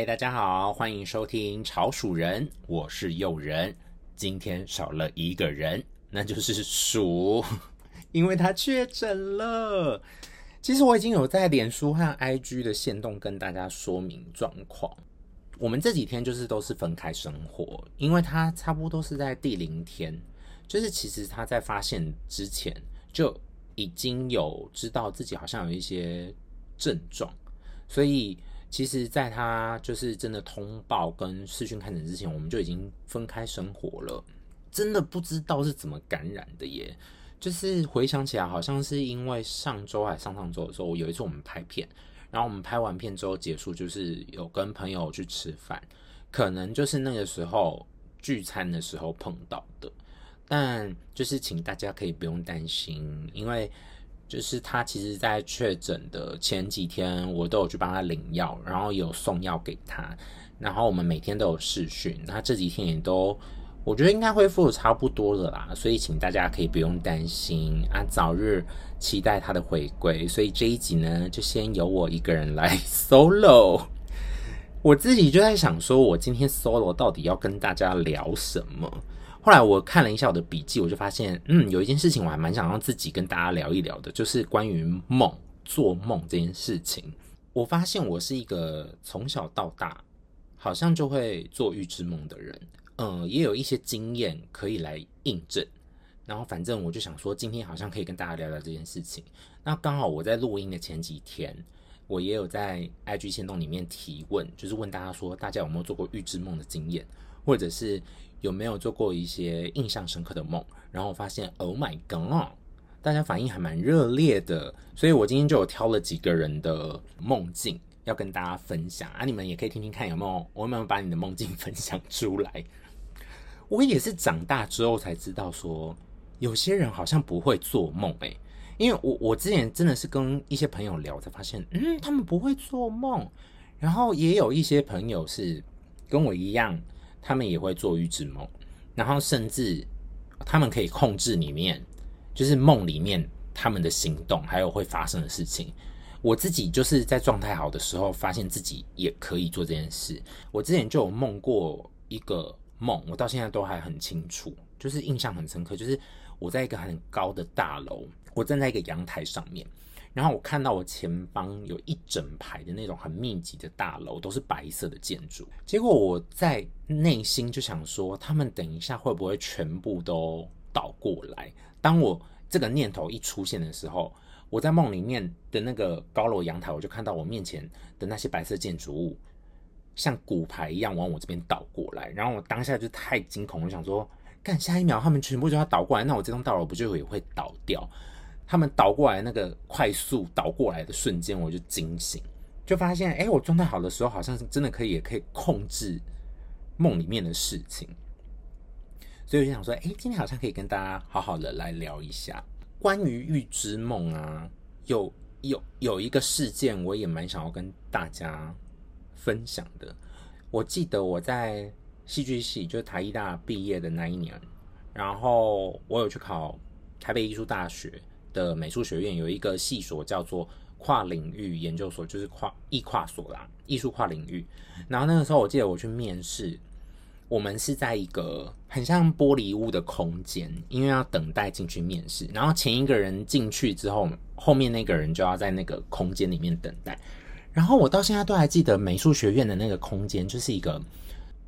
嗨，大家好，欢迎收听潮鼠人，我是又仁。今天少了一个人，那就是鼠，因为他确诊了。其实我已经有在脸书和 IG 的限动跟大家说明状况。我们这几天就是都是分开生活，因为他差不多是在第零天，就是其实他在发现之前就已经有知道自己好像有一些症状，所以。其实，在他就是真的通报跟视讯看诊之前，我们就已经分开生活了。真的不知道是怎么感染的耶。就是回想起来，好像是因为上周还上上周的时候，有一次我们拍片，然后我们拍完片之后结束，就是有跟朋友去吃饭，可能就是那个时候聚餐的时候碰到的。但就是请大家可以不用担心，因为。就是他，其实，在确诊的前几天，我都有去帮他领药，然后有送药给他，然后我们每天都有视讯，他这几天也都，我觉得应该恢复的差不多了啦，所以请大家可以不用担心啊，早日期待他的回归。所以这一集呢，就先由我一个人来 solo，我自己就在想说，我今天 solo 到底要跟大家聊什么？后来我看了一下我的笔记，我就发现，嗯，有一件事情我还蛮想让自己跟大家聊一聊的，就是关于梦、做梦这件事情。我发现我是一个从小到大好像就会做预知梦的人，嗯，也有一些经验可以来印证。然后反正我就想说，今天好像可以跟大家聊聊这件事情。那刚好我在录音的前几天，我也有在 IG 限动里面提问，就是问大家说，大家有没有做过预知梦的经验，或者是。有没有做过一些印象深刻的梦？然后我发现，Oh my God，大家反应还蛮热烈的，所以我今天就有挑了几个人的梦境要跟大家分享啊，你们也可以听听看有没有，我有没有把你的梦境分享出来？我也是长大之后才知道说，有些人好像不会做梦诶，因为我我之前真的是跟一些朋友聊才发现，嗯，他们不会做梦，然后也有一些朋友是跟我一样。他们也会做预知梦，然后甚至他们可以控制里面，就是梦里面他们的行动，还有会发生的事情。我自己就是在状态好的时候，发现自己也可以做这件事。我之前就有梦过一个梦，我到现在都还很清楚，就是印象很深刻。就是我在一个很高的大楼，我站在一个阳台上面。然后我看到我前方有一整排的那种很密集的大楼，都是白色的建筑。结果我在内心就想说，他们等一下会不会全部都倒过来？当我这个念头一出现的时候，我在梦里面的那个高楼阳台，我就看到我面前的那些白色建筑物，像骨牌一样往我这边倒过来。然后我当下就太惊恐，我想说，干，下一秒他们全部就要倒过来，那我这栋大楼不就也会倒掉？他们倒过来那个快速倒过来的瞬间，我就惊醒，就发现，哎，我状态好的时候，好像是真的可以，也可以控制梦里面的事情。所以我就想说，哎，今天好像可以跟大家好好的来聊一下关于预知梦啊。有有有一个事件，我也蛮想要跟大家分享的。我记得我在戏剧系，就是台艺大毕业的那一年，然后我有去考台北艺术大学。的美术学院有一个系所叫做跨领域研究所，就是跨艺跨所啦，艺术跨领域。然后那个时候我记得我去面试，我们是在一个很像玻璃屋的空间，因为要等待进去面试。然后前一个人进去之后，后面那个人就要在那个空间里面等待。然后我到现在都还记得美术学院的那个空间，就是一个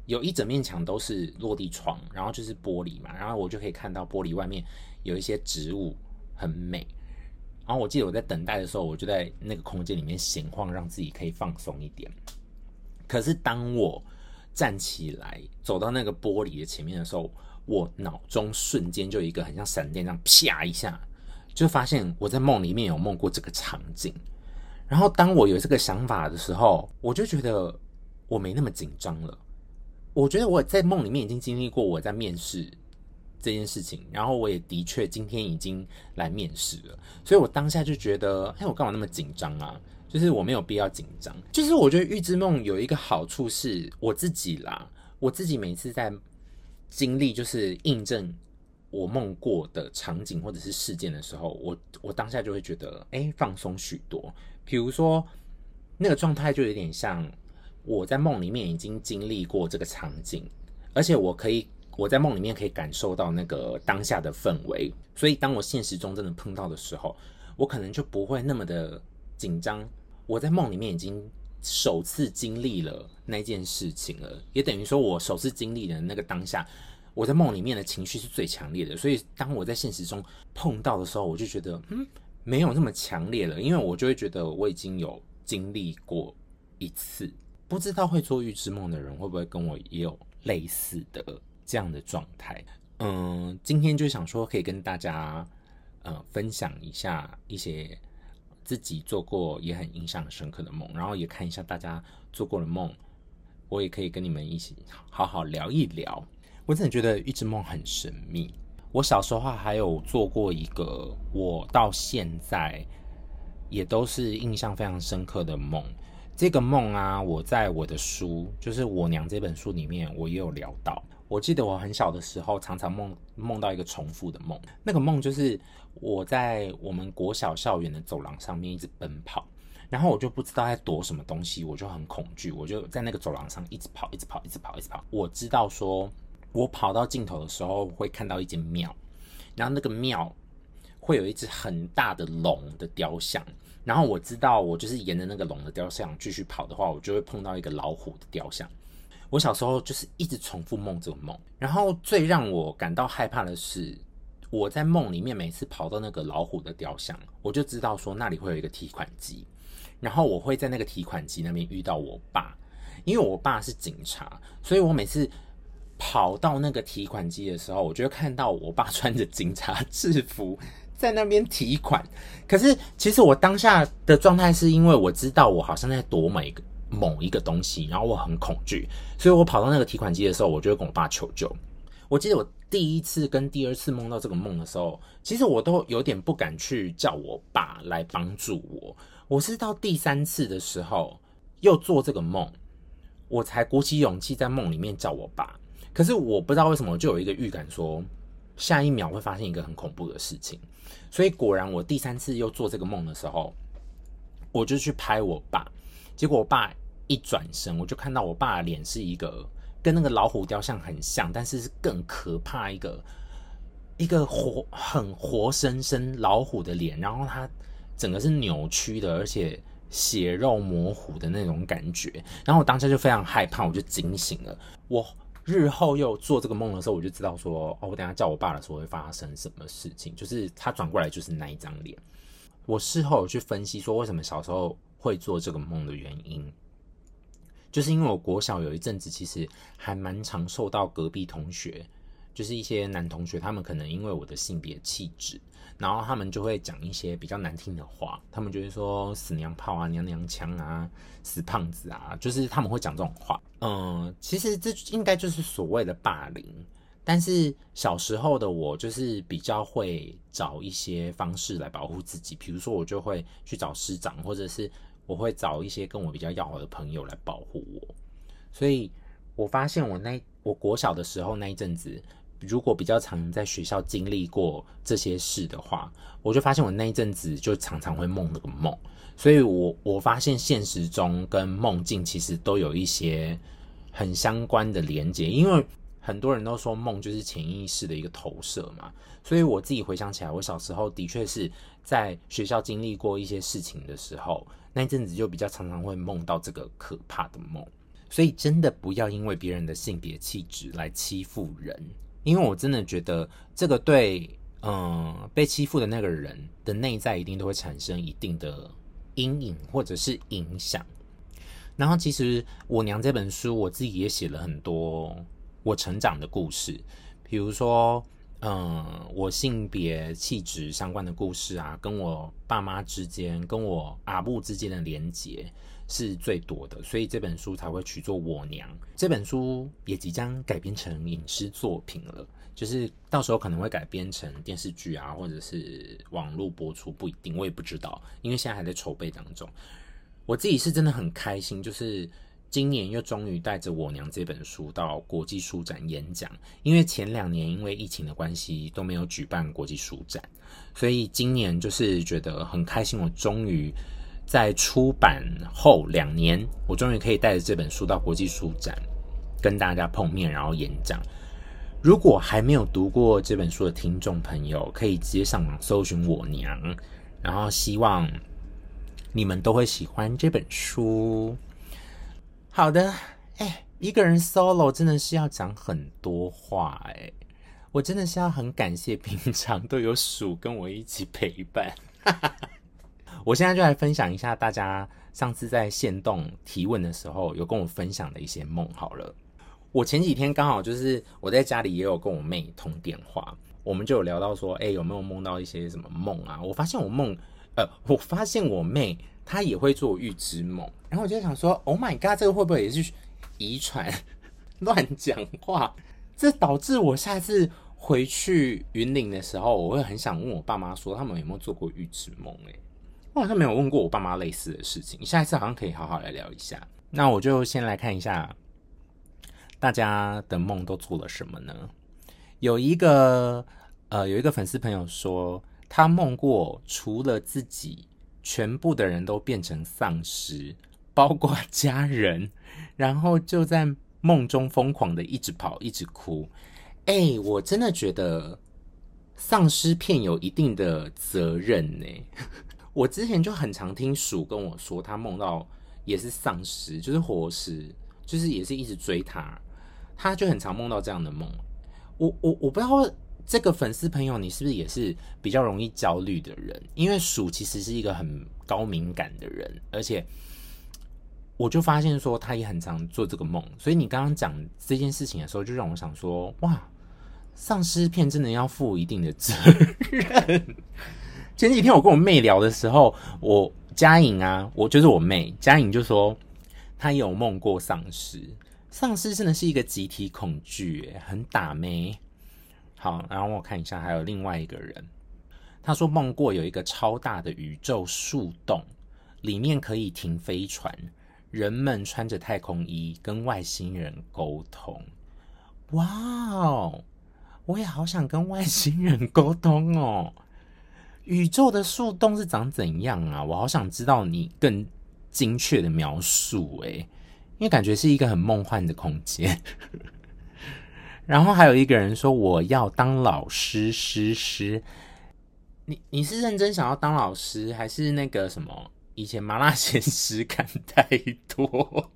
有一整面墙都是落地窗，然后就是玻璃嘛，然后我就可以看到玻璃外面有一些植物。很美，然后我记得我在等待的时候，我就在那个空间里面闲晃，让自己可以放松一点。可是当我站起来走到那个玻璃的前面的时候，我脑中瞬间就一个很像闪电这样啪一下，就发现我在梦里面有梦过这个场景。然后当我有这个想法的时候，我就觉得我没那么紧张了。我觉得我在梦里面已经经历过我在面试。这件事情，然后我也的确今天已经来面试了，所以我当下就觉得，哎，我干嘛那么紧张啊？就是我没有必要紧张。就是我觉得预知梦有一个好处是，我自己啦，我自己每次在经历就是印证我梦过的场景或者是事件的时候，我我当下就会觉得，哎，放松许多。比如说那个状态就有点像我在梦里面已经经历过这个场景，而且我可以我在梦里面可以感受到那个当下的氛围，所以当我现实中真的碰到的时候，我可能就不会那么的紧张。我在梦里面已经首次经历了那件事情了，也等于说我首次经历的那个当下，我在梦里面的情绪是最强烈的。所以当我在现实中碰到的时候，我就觉得嗯，没有那么强烈了，因为我就会觉得我已经有经历过一次。不知道会做预知梦的人会不会跟我也有类似的这样的状态？嗯，今天就想说可以跟大家呃分享一下一些自己做过也很印象深刻的梦，然后也看一下大家做过的梦，我也可以跟你们一起好好聊一聊。我真的觉得一直梦很神秘。我小时候还有做过一个，我到现在也都是印象非常深刻的梦。这个梦啊，我在我的书，就是《我娘》这本书里面，我也有聊到。我记得我很小的时候，常常梦梦到一个重复的梦。那个梦就是我在我们国小校园的走廊上面一直奔跑，然后我就不知道在躲什么东西，我就很恐惧，我就在那个走廊上一直跑，一直跑，一直跑，一直跑。我知道说，我跑到尽头的时候会看到一间庙，然后那个庙会有一只很大的龙的雕像。然后我知道，我就是沿着那个龙的雕像继续跑的话，我就会碰到一个老虎的雕像。我小时候就是一直重复梦这个梦。然后最让我感到害怕的是，我在梦里面每次跑到那个老虎的雕像，我就知道说那里会有一个提款机，然后我会在那个提款机那边遇到我爸，因为我爸是警察，所以我每次跑到那个提款机的时候，我就会看到我爸穿着警察制服。在那边提款，可是其实我当下的状态是因为我知道我好像在躲某一个某一个东西，然后我很恐惧，所以我跑到那个提款机的时候，我就会跟我爸求救。我记得我第一次跟第二次梦到这个梦的时候，其实我都有点不敢去叫我爸来帮助我。我是到第三次的时候又做这个梦，我才鼓起勇气在梦里面叫我爸。可是我不知道为什么，就有一个预感说。下一秒会发生一个很恐怖的事情，所以果然我第三次又做这个梦的时候，我就去拍我爸，结果我爸一转身，我就看到我爸脸是一个跟那个老虎雕像很像，但是是更可怕一个一个活很活生生老虎的脸，然后他整个是扭曲的，而且血肉模糊的那种感觉，然后我当时就非常害怕，我就惊醒了。我。日后又做这个梦的时候，我就知道说，哦，我等下叫我爸的时候会发生什么事情。就是他转过来就是那一张脸。我事后有去分析说，为什么小时候会做这个梦的原因，就是因为我国小有一阵子其实还蛮常受到隔壁同学，就是一些男同学，他们可能因为我的性别气质。然后他们就会讲一些比较难听的话，他们就会说“死娘炮啊，娘娘腔啊，死胖子啊”，就是他们会讲这种话。嗯，其实这应该就是所谓的霸凌。但是小时候的我就是比较会找一些方式来保护自己，比如说我就会去找师长，或者是我会找一些跟我比较要好的朋友来保护我。所以我发现我那我国小的时候那一阵子。如果比较常在学校经历过这些事的话，我就发现我那一阵子就常常会梦那个梦，所以我我发现现实中跟梦境其实都有一些很相关的连接，因为很多人都说梦就是潜意识的一个投射嘛，所以我自己回想起来，我小时候的确是在学校经历过一些事情的时候，那一阵子就比较常常会梦到这个可怕的梦，所以真的不要因为别人的性别气质来欺负人。因为我真的觉得这个对，嗯，被欺负的那个人的内在一定都会产生一定的阴影或者是影响。然后，其实我娘这本书，我自己也写了很多我成长的故事，比如说，嗯，我性别气质相关的故事啊，跟我爸妈之间，跟我阿母之间的连结。是最多的，所以这本书才会取作《我娘》。这本书也即将改编成影视作品了，就是到时候可能会改编成电视剧啊，或者是网络播出，不一定，我也不知道，因为现在还在筹备当中。我自己是真的很开心，就是今年又终于带着《我娘》这本书到国际书展演讲，因为前两年因为疫情的关系都没有举办国际书展，所以今年就是觉得很开心，我终于。在出版后两年，我终于可以带着这本书到国际书展跟大家碰面，然后演讲。如果还没有读过这本书的听众朋友，可以直接上网搜寻我娘，然后希望你们都会喜欢这本书。好的，哎，一个人 solo 真的是要讲很多话，哎，我真的是要很感谢平常都有鼠跟我一起陪伴。我现在就来分享一下大家上次在线动提问的时候有跟我分享的一些梦好了。我前几天刚好就是我在家里也有跟我妹通电话，我们就有聊到说，哎、有没有梦到一些什么梦啊？我发现我梦，呃，我发现我妹她也会做预知梦，然后我就想说，Oh my god，这个会不会也是遗传？乱讲话，这导致我下次回去云林的时候，我会很想问我爸妈说，他们有没有做过预知梦？哎，我好像没有问过我爸妈类似的事情，下一次好像可以好好来聊一下。那我就先来看一下。大家的梦都做了什么呢？有一个呃，有一个粉丝朋友说，他梦过除了自己，全部的人都变成丧尸，包括家人，然后就在梦中疯狂的一直跑，一直哭。哎，我真的觉得丧尸片有一定的责任呢。我之前就很常听鼠跟我说，他梦到也是丧尸，就是活尸，就是也是一直追他。他就很常梦到这样的梦，我我我不知道这个粉丝朋友你是不是也是比较容易焦虑的人？因为鼠其实是一个很高敏感的人，而且我就发现说他也很常做这个梦，所以你刚刚讲这件事情的时候，就让我想说，哇，丧尸片真的要负一定的责任。前几天我跟我妹聊的时候，我佳颖啊，我就是我妹佳颖就说她有梦过丧尸。丧尸真的是一个集体恐惧，很打咩。好，然后我看一下，还有另外一个人，他说梦过有一个超大的宇宙树洞，里面可以停飞船，人们穿着太空衣跟外星人沟通。哇哦，我也好想跟外星人沟通哦。宇宙的树洞是长怎样啊？我好想知道你更精确的描述，诶。因为感觉是一个很梦幻的空间，然后还有一个人说，我要当老师师师，你你是认真想要当老师，还是那个什么？以前麻辣鲜师看太多，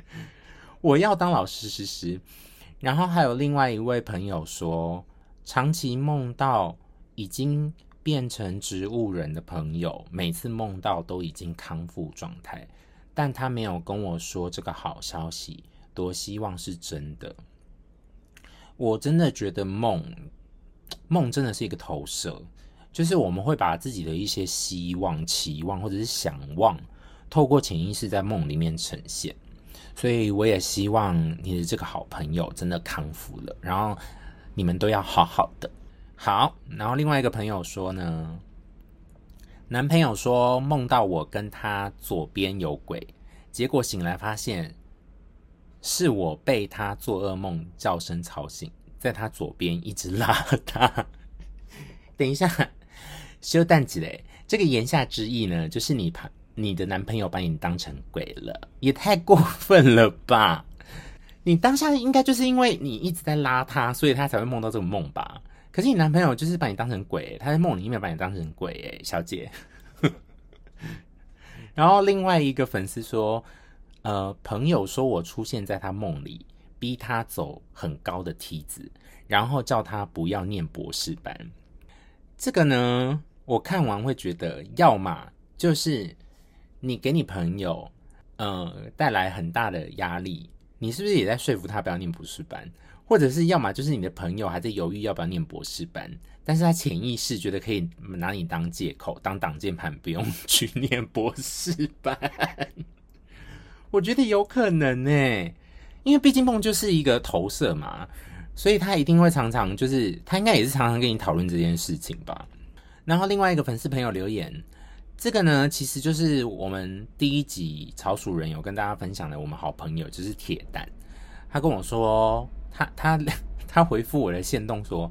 我要当老师师师。然后还有另外一位朋友说，长期梦到已经变成植物人的朋友，每次梦到都已经康复状态。但他没有跟我说这个好消息，多希望是真的。我真的觉得梦，梦真的是一个投射，就是我们会把自己的一些希望、期望或者是想望，透过潜意识在梦里面呈现。所以我也希望你的这个好朋友真的康复了，然后你们都要好好的。好，然后另外一个朋友说呢。男朋友说梦到我跟他左边有鬼，结果醒来发现是我被他做噩梦叫声吵醒，在他左边一直拉他。等一下，修蛋子嘞，这个言下之意呢，就是你怕你的男朋友把你当成鬼了，也太过分了吧？你当下应该就是因为你一直在拉他，所以他才会梦到这个梦吧？可是你男朋友就是把你当成鬼，他在梦里面把你当成鬼，哎，小姐。然后另外一个粉丝说，呃，朋友说我出现在他梦里，逼他走很高的梯子，然后叫他不要念博士班。这个呢，我看完会觉得，要么就是你给你朋友，呃，带来很大的压力，你是不是也在说服他不要念博士班？或者是要么就是你的朋友还在犹豫要不要念博士班，但是他潜意识觉得可以拿你当借口当挡箭牌，不用 去念博士班。我觉得有可能呢，因为毕竟梦就是一个投射嘛，所以他一定会常常就是他应该也是常常跟你讨论这件事情吧。然后另外一个粉丝朋友留言，这个呢其实就是我们第一集草鼠人有跟大家分享的，我们好朋友就是铁蛋，他跟我说。他他他回复我的线动说，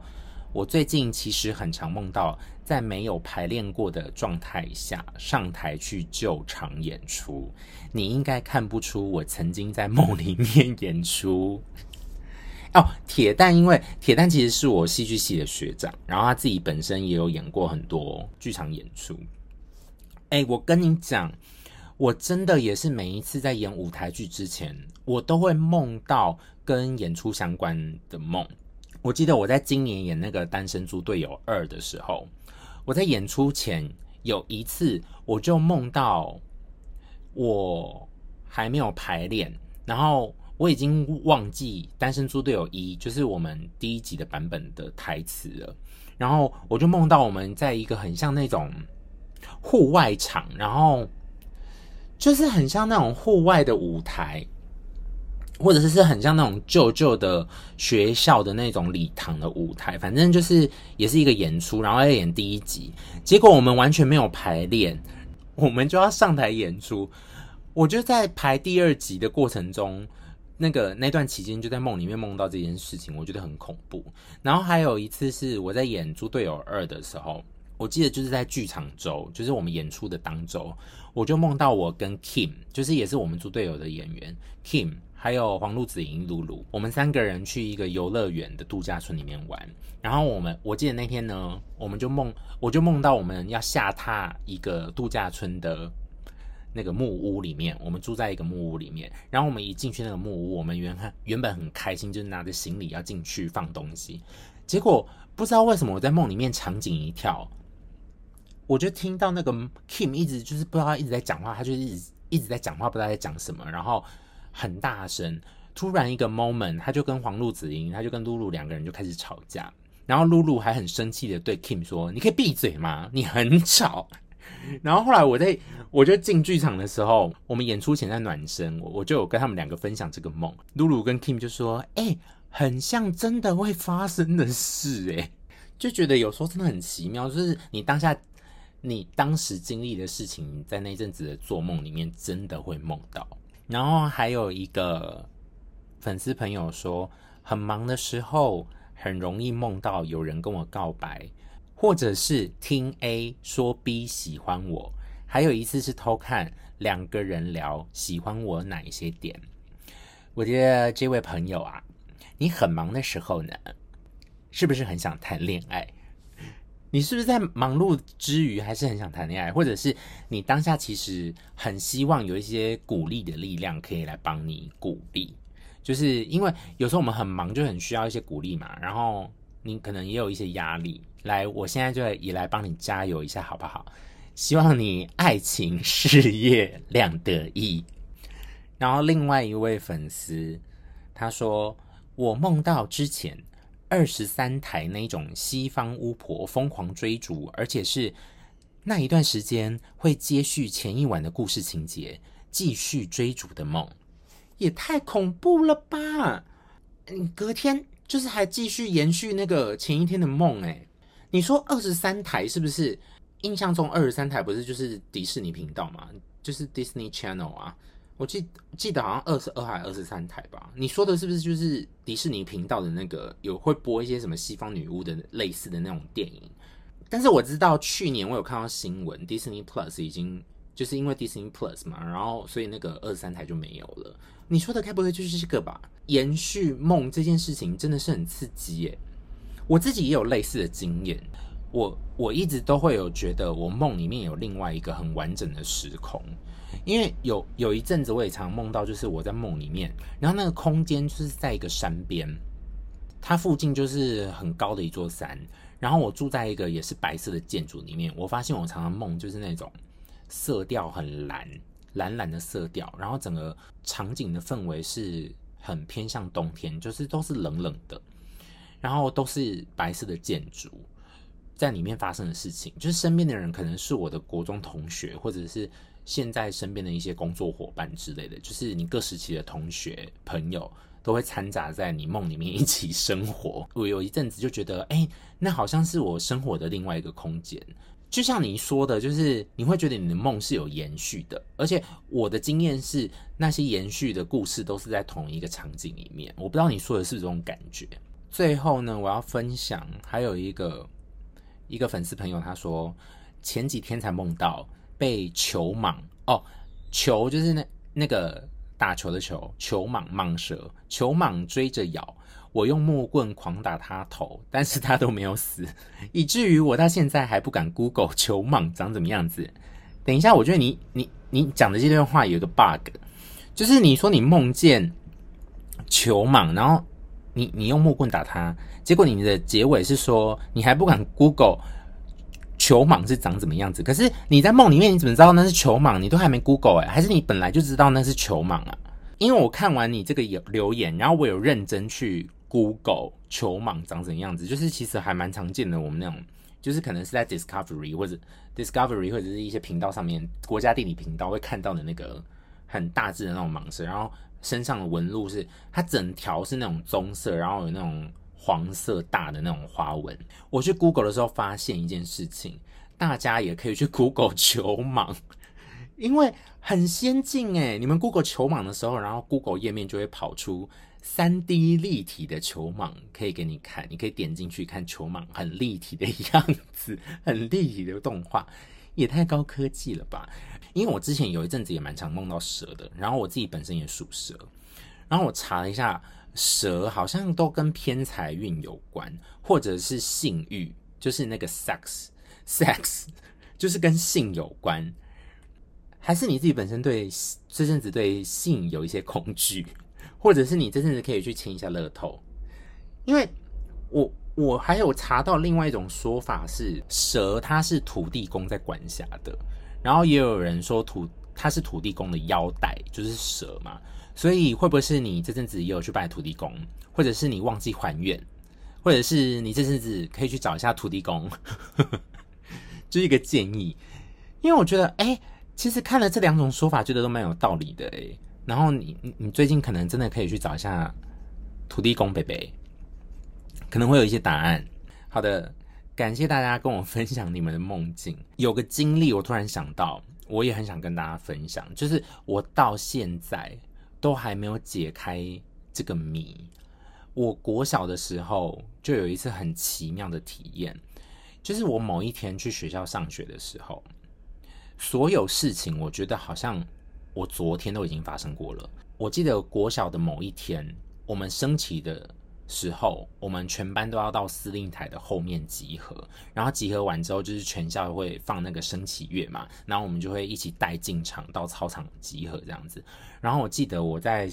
我最近其实很常梦到在没有排练过的状态下上台去救场演出。你应该看不出我曾经在梦里面演出。哦，铁蛋，因为铁蛋其实是我戏剧系的学长，然后他自己本身也有演过很多剧场演出。哎，我跟你讲。我真的也是每一次在演舞台剧之前，我都会梦到跟演出相关的梦。我记得我在今年演那个《单身猪队友二》的时候，我在演出前有一次，我就梦到我还没有排练，然后我已经忘记《单身猪队友一》就是我们第一集的版本的台词了，然后我就梦到我们在一个很像那种户外场，然后。就是很像那种户外的舞台，或者是是很像那种旧旧的学校的那种礼堂的舞台，反正就是也是一个演出，然后要演第一集，结果我们完全没有排练，我们就要上台演出。我就在排第二集的过程中，那个那段期间就在梦里面梦到这件事情，我觉得很恐怖。然后还有一次是我在演《猪队友二》的时候。我记得就是在剧场周，就是我们演出的当周，我就梦到我跟 Kim，就是也是我们猪队友的演员 Kim，还有黄路子莹、露露，我们三个人去一个游乐园的度假村里面玩。然后我们，我记得那天呢，我们就梦，我就梦到我们要下榻一个度假村的那个木屋里面，我们住在一个木屋里面。然后我们一进去那个木屋，我们原原本很开心，就是拿着行李要进去放东西，结果不知道为什么我在梦里面场景一跳。我就听到那个 Kim 一直就是不知道一直在讲话，他就一直一直在讲话，不知道在讲什么，然后很大声。突然一个 moment，他就跟黄路梓莹，他就跟露露两个人就开始吵架，然后露露还很生气的对 Kim 说：“你可以闭嘴吗？你很吵。” 然后后来我在我就进剧场的时候，我们演出前在暖身，我就有跟他们两个分享这个梦。露露跟 Kim 就说：“哎、很像真的会发生的事。”哎，就觉得有时候真的很奇妙，就是你当下。你当时经历的事情，在那阵子的做梦里面真的会梦到。然后还有一个粉丝朋友说，很忙的时候很容易梦到有人跟我告白，或者是听 A 说 B 喜欢我。还有一次是偷看两个人聊喜欢我哪一些点。我觉得这位朋友啊，你很忙的时候呢，是不是很想谈恋爱？你是不是在忙碌之余还是很想谈恋爱，或者是你当下其实很希望有一些鼓励的力量可以来帮你鼓励？就是因为有时候我们很忙，就很需要一些鼓励嘛。然后你可能也有一些压力，来，我现在就也来帮你加油一下，好不好？希望你爱情事业两得意。然后另外一位粉丝他说：“我梦到之前。”二十三台那种西方巫婆疯狂追逐，而且是那一段时间会接续前一晚的故事情节，继续追逐的梦，也太恐怖了吧！你隔天就是还继续延续那个前一天的梦，诶，你说二十三台是不是？印象中二十三台不是就是迪士尼频道吗？就是 Disney Channel 啊。我记记得好像二十二还二十三台吧？你说的是不是就是迪士尼频道的那个有会播一些什么西方女巫的类似的那种电影？但是我知道去年我有看到新闻，Disney Plus 已经就是因为 Disney Plus 嘛，然后所以那个二十三台就没有了。你说的该不会就是这个吧？延续梦这件事情真的是很刺激耶！我自己也有类似的经验，我我一直都会有觉得我梦里面有另外一个很完整的时空。因为有有一阵子，我也常梦到，就是我在梦里面，然后那个空间就是在一个山边，它附近就是很高的一座山，然后我住在一个也是白色的建筑里面。我发现我常常梦就是那种色调很蓝，蓝蓝的色调，然后整个场景的氛围是很偏向冬天，就是都是冷冷的，然后都是白色的建筑，在里面发生的事情，就是身边的人可能是我的国中同学，或者是。现在身边的一些工作伙伴之类的，就是你各时期的同学朋友，都会掺杂在你梦里面一起生活。我有一阵子就觉得，哎，那好像是我生活的另外一个空间。就像你说的，就是你会觉得你的梦是有延续的，而且我的经验是，那些延续的故事都是在同一个场景里面。我不知道你说的是不是这种感觉。最后呢，我要分享还有一个一个粉丝朋友，他说前几天才梦到被球蟒哦，球就是那那个打球的球，球蟒蟒蛇，球蟒追着咬。我用木棍狂打他头，但是他都没有死，以至于我到现在还不敢 Google 球蟒长怎么样子。等一下，我觉得你你你讲的这段话有一个 bug，就是你说你梦见球蟒，然后你你用木棍打他，结果你的结尾是说你还不敢 Google 球蟒是长怎么样子。可是你在梦里面你怎么知道那是球蟒？你都还没 Google 哎、欸，还是你本来就知道那是球蟒啊？因为我看完你这个留言，然后我有认真去。Google 球蟒长怎样子？就是其实还蛮常见的。我们那种就是可能是在 Discovery 或者 Discovery 或者是一些频道上面，国家地理频道会看到的那个很大致的那种蟒蛇，然后身上的纹路是它整条是那种棕色，然后有那种黄色大的那种花纹。我去 Google 的时候发现一件事情，大家也可以去 Google 球蟒，因为很先进诶。你们 Google 球蟒的时候，然后 Google 页面就会跑出。三 D 立体的球蟒可以给你看，你可以点进去看球蟒很立体的样子，很立体的动画，也太高科技了吧！因为我之前有一阵子也蛮常梦到蛇的，然后我自己本身也属蛇，然后我查了一下，蛇好像都跟偏财运有关，或者是性欲，就是那个 sex，sex 就是跟性有关，还是你自己本身对这阵子对性有一些恐惧？或者是你这阵子可以去签一下乐透，因为我我还有查到另外一种说法是蛇它是土地公在管辖的，然后也有人说土它是土地公的腰带，就是蛇嘛，所以会不会是你这阵子也有去拜土地公，或者是你忘记还愿，或者是你这阵子可以去找一下土地公，就是一个建议，因为我觉得哎、其实看了这两种说法，觉得都蛮有道理的哎、然后你你你最近可能真的可以去找一下土地公伯伯，可能会有一些答案。好的，感谢大家跟我分享你们的梦境。有个经历，我突然想到，我也很想跟大家分享，就是我到现在都还没有解开这个谜。我国小的时候就有一次很奇妙的体验，就是我某一天去学校上学的时候，所有事情我觉得好像。我昨天都已经发生过了。我记得国小的某一天，我们升旗的时候，我们全班都要到司令台的后面集合。然后集合完之后，就是全校会放那个升旗乐嘛，然后我们就会一起带进场到操场集合这样子。然后我记得我在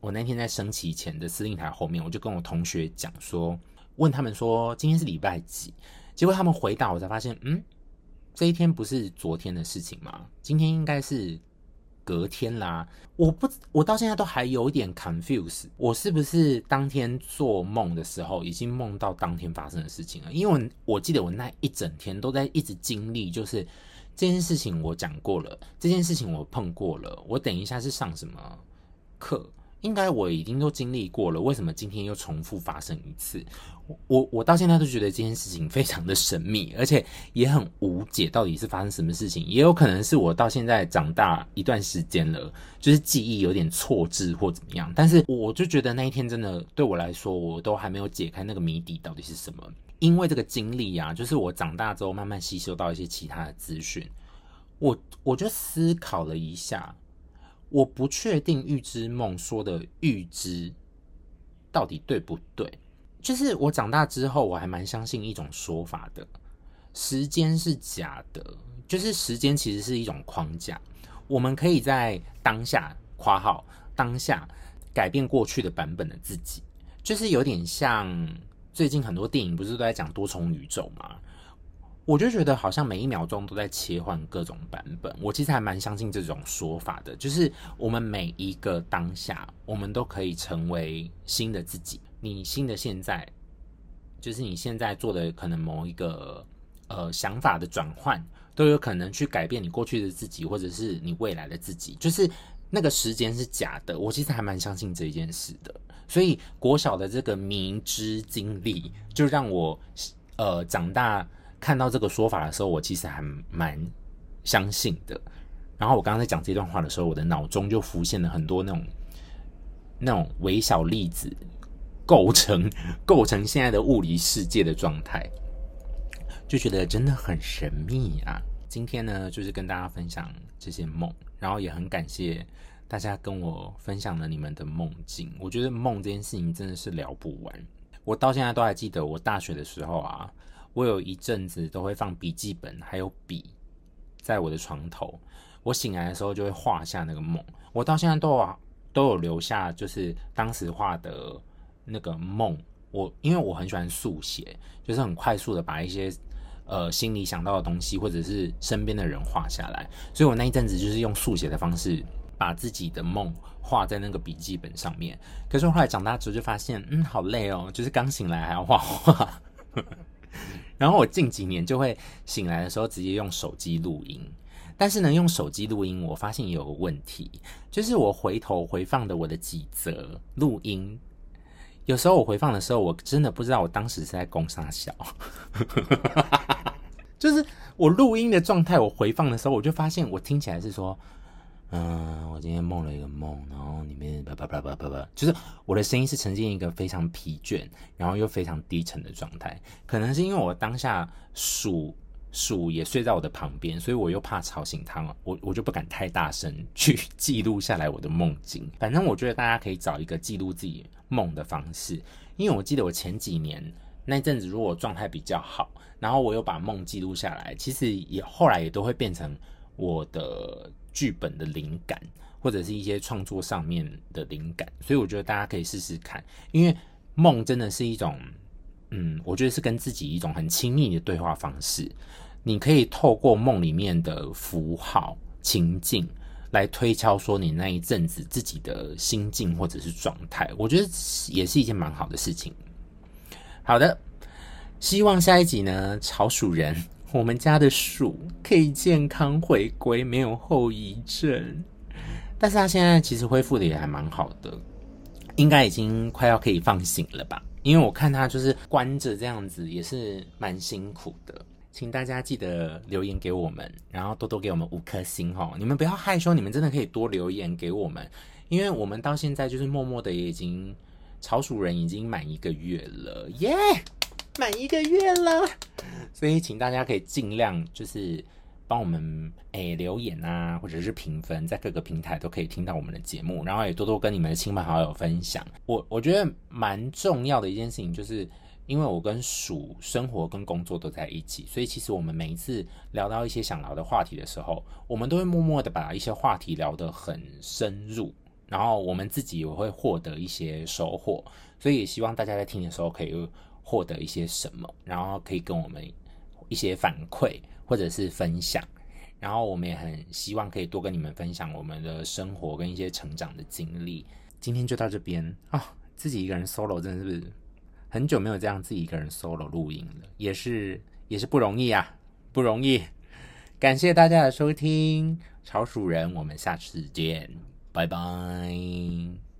我那天在升旗前的司令台后面，我就跟我同学讲说，问他们说今天是礼拜几？结果他们回答我才发现，嗯，这一天不是昨天的事情吗？今天应该是。隔天啦，我不，我到现在都还有点 confuse，我是不是当天做梦的时候已经梦到当天发生的事情了？因为我我记得我那一整天都在一直经历，就是这件事情我讲过了，这件事情我碰过了，我等一下是上什么课？应该我已经都经历过了，为什么今天又重复发生一次？我我到现在都觉得这件事情非常的神秘，而且也很无解，到底是发生什么事情？也有可能是我到现在长大一段时间了，就是记忆有点错置或怎么样。但是我就觉得那一天真的对我来说，我都还没有解开那个谜底到底是什么。因为这个经历啊，就是我长大之后慢慢吸收到一些其他的资讯，我我就思考了一下。我不确定预知梦说的预知到底对不对，就是我长大之后，我还蛮相信一种说法的，时间是假的，就是时间其实是一种框架，我们可以在当下（括号当下）改变过去的版本的自己，就是有点像最近很多电影不是都在讲多重宇宙吗？我就觉得好像每一秒钟都在切换各种版本，我其实还蛮相信这种说法的，就是我们每一个当下，我们都可以成为新的自己。你新的现在，就是你现在做的可能某一个呃想法的转换，都有可能去改变你过去的自己，或者是你未来的自己。就是那个时间是假的，我其实还蛮相信这一件事的。所以国小的这个迷之经历，就让我呃长大。看到这个说法的时候，我其实还蛮相信的。然后我刚刚在讲这段话的时候，我的脑中就浮现了很多那种那种微小粒子构成构成现在的物理世界的状态，就觉得真的很神秘啊。今天呢，就是跟大家分享这些梦，然后也很感谢大家跟我分享了你们的梦境。我觉得梦这件事情真的是聊不完。我到现在都还记得，我大学的时候啊，我有一阵子都会放笔记本还有笔在我的床头，我醒来的时候就会画下那个梦。我到现在都有都有留下，就是当时画的那个梦。我因为我很喜欢速写，就是很快速的把一些呃心里想到的东西或者是身边的人画下来，所以我那一阵子就是用速写的方式把自己的梦。画在那个笔记本上面，可是后来长大之后就发现，嗯，好累哦，就是刚醒来还要画画。然后我近几年就会醒来的时候直接用手机录音，但是呢，用手机录音我发现有个问题，就是我回头回放的我的几则录音，有时候我回放的时候，我真的不知道我当时是在攻三小，就是我录音的状态，我回放的时候，我就发现我听起来是说。嗯，我今天梦了一个梦，然后里面叭叭叭叭叭叭，就是我的声音是呈现一个非常疲倦，然后又非常低沉的状态。可能是因为我当下鼠鼠也睡在我的旁边，所以我又怕吵醒它，我我就不敢太大声去记录下来我的梦境。反正我觉得大家可以找一个记录自己梦的方式，因为我记得我前几年那阵子，如果状态比较好，然后我又把梦记录下来，其实也后来也都会变成我的。剧本的灵感，或者是一些创作上面的灵感，所以我觉得大家可以试试看，因为梦真的是一种，嗯，我觉得是跟自己一种很亲密的对话方式。你可以透过梦里面的符号、情境来推敲说你那一阵子自己的心境或者是状态，我觉得也是一件蛮好的事情。好的，希望下一集呢，潮鼠人。我们家的鼠可以健康回归，没有后遗症。但是它现在其实恢复的也还蛮好的，应该已经快要可以放行了吧？因为我看它就是关着这样子，也是蛮辛苦的。请大家记得留言给我们，然后多多给我们五颗星哈！你们不要害羞，你们真的可以多留言给我们，因为我们到现在就是默默的也已经潮鼠人已经满一个月了，耶、满一个月了，所以请大家可以尽量就是帮我们诶、留言啊，或者是评分，在各个平台都可以听到我们的节目，然后也多多跟你们的亲朋好友分享。我我觉得蛮重要的一件事情，就是因为我跟鼠生活跟工作都在一起，所以其实我们每一次聊到一些想聊的话题的时候，我们都会默默的把一些话题聊得很深入，然后我们自己也会获得一些收获，所以也希望大家在听的时候可以。获得一些什么，然后可以跟我们一些反馈或者是分享，然后我们也很希望可以多跟你们分享我们的生活跟一些成长的经历。今天就到这边啊、自己一个人 solo 真的是很久没有这样自己一个人 solo 录音了，也是也是不容易啊，不容易。感谢大家的收听，潮鼠人，我们下次见，拜拜。